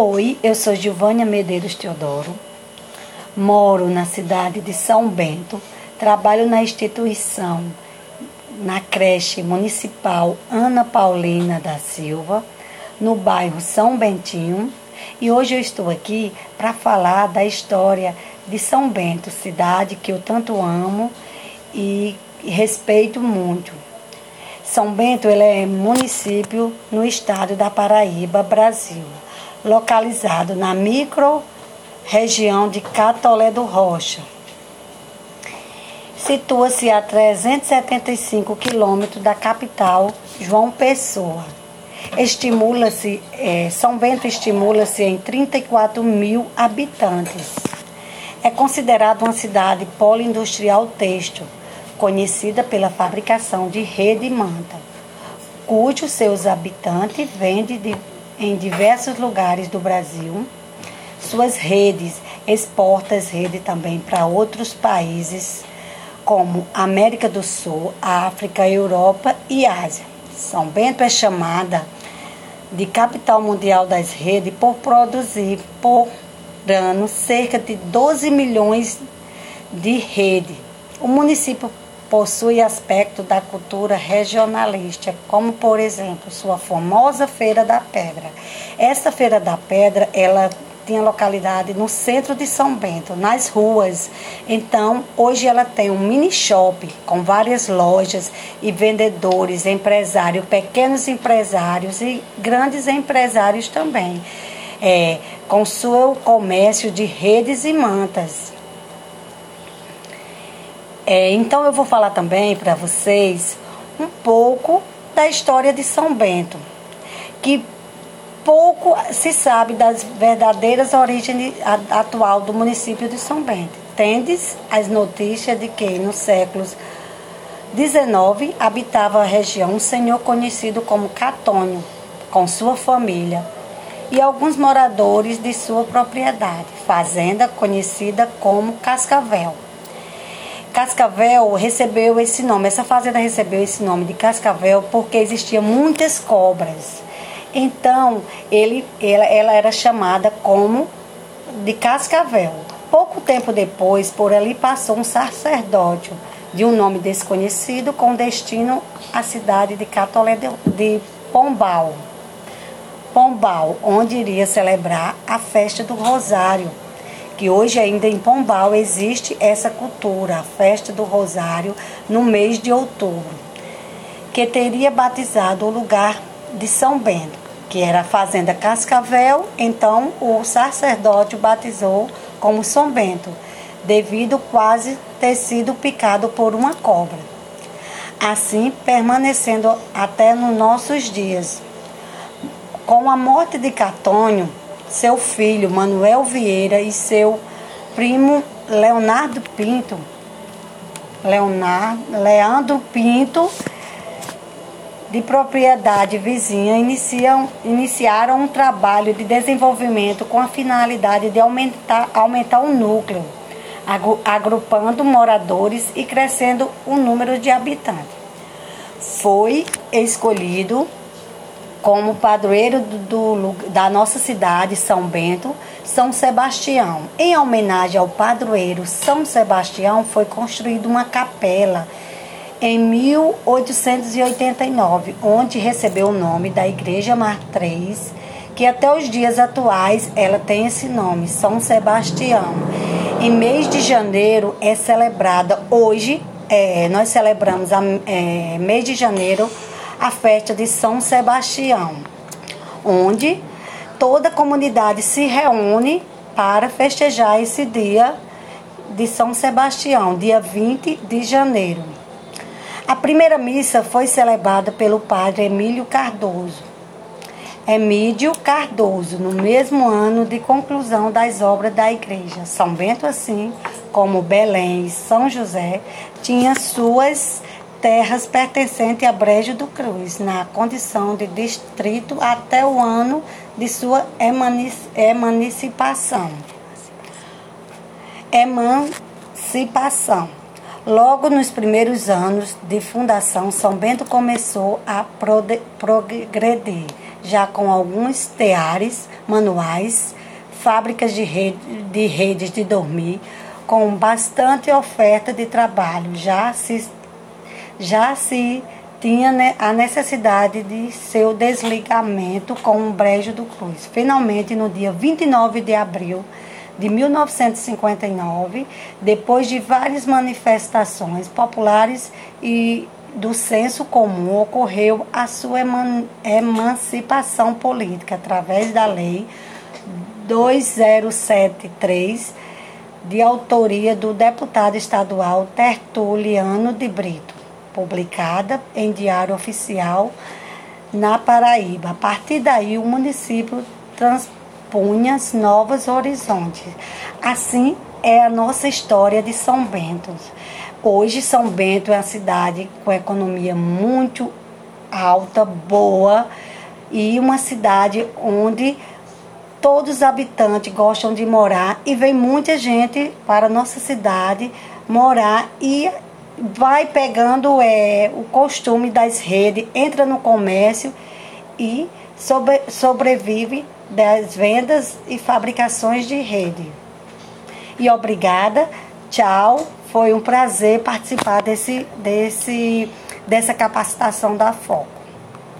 Oi, eu sou Gilvânia Medeiros Teodoro, moro na cidade de São Bento, trabalho na instituição, na creche municipal Ana Paulina da Silva, no bairro São Bentinho, e hoje eu estou aqui para falar da história de São Bento, cidade que eu tanto amo e respeito muito. São Bento ele é município no estado da Paraíba, Brasil localizado na micro-região de Catolé do Rocha. Situa-se a 375 quilômetros da capital, João Pessoa. Estimula-se, é, São Bento estimula-se em 34 mil habitantes. É considerado uma cidade poliindustrial têxtil, conhecida pela fabricação de rede e manta, cujos seus habitantes vendem de em diversos lugares do Brasil. Suas redes exportam rede também para outros países, como América do Sul, África, Europa e Ásia. São Bento é chamada de capital mundial das redes por produzir por ano cerca de 12 milhões de rede. O município possui aspecto da cultura regionalista, como por exemplo sua famosa Feira da Pedra. Esta Feira da Pedra, ela tinha localidade no centro de São Bento, nas ruas. Então, hoje ela tem um mini shop com várias lojas e vendedores, empresários, pequenos empresários e grandes empresários também. É, com seu comércio de redes e mantas. É, então eu vou falar também para vocês um pouco da história de São Bento, que pouco se sabe das verdadeiras origens atual do município de São Bento. Tendes as notícias de que nos séculos XIX habitava a região um senhor conhecido como Catônio, com sua família, e alguns moradores de sua propriedade, fazenda conhecida como Cascavel. Cascavel recebeu esse nome, essa fazenda recebeu esse nome de Cascavel porque existiam muitas cobras. Então, ele, ela, ela era chamada como de Cascavel. Pouco tempo depois, por ali passou um sacerdote de um nome desconhecido com destino à cidade de Catolé de Pombal. Pombal, onde iria celebrar a festa do Rosário que hoje ainda em Pombal existe essa cultura, a festa do Rosário, no mês de outubro, que teria batizado o lugar de São Bento, que era a fazenda Cascavel, então o sacerdote o batizou como São Bento, devido quase ter sido picado por uma cobra. Assim, permanecendo até nos nossos dias. Com a morte de Catônio, seu filho Manuel Vieira e seu primo Leonardo Pinto, Leonardo, Leandro Pinto, de propriedade vizinha, iniciam, iniciaram um trabalho de desenvolvimento com a finalidade de aumentar, aumentar o núcleo, agrupando moradores e crescendo o número de habitantes. Foi escolhido como padroeiro do, do, da nossa cidade, São Bento, São Sebastião. Em homenagem ao padroeiro São Sebastião, foi construída uma capela em 1889, onde recebeu o nome da Igreja Matriz, que até os dias atuais ela tem esse nome, São Sebastião. Em mês de janeiro é celebrada hoje, é, nós celebramos a, é, mês de janeiro a festa de São Sebastião, onde toda a comunidade se reúne para festejar esse dia de São Sebastião, dia 20 de janeiro. A primeira missa foi celebrada pelo padre Emílio Cardoso. Emílio Cardoso, no mesmo ano de conclusão das obras da igreja. São Bento, assim como Belém e São José, tinha suas terras pertencentes a Brejo do Cruz, na condição de distrito até o ano de sua emancipação. Emancipação. Logo nos primeiros anos de fundação, São Bento começou a progredir, já com alguns teares manuais, fábricas de, rede, de redes de dormir, com bastante oferta de trabalho. Já se, já se tinha a necessidade de seu desligamento com o Brejo do Cruz. Finalmente, no dia 29 de abril de 1959, depois de várias manifestações populares e do senso comum, ocorreu a sua emancipação política através da Lei 2073, de autoria do deputado estadual Tertuliano de Brito, publicada em Diário Oficial na Paraíba. A partir daí, o município trans punhas novos horizontes. Assim é a nossa história de São Bento. Hoje, São Bento é uma cidade com economia muito alta, boa e uma cidade onde todos os habitantes gostam de morar e vem muita gente para a nossa cidade morar e vai pegando é, o costume das redes, entra no comércio e sobre, sobrevive das vendas e fabricações de rede. E obrigada, tchau. Foi um prazer participar desse, desse, dessa capacitação da FOCO.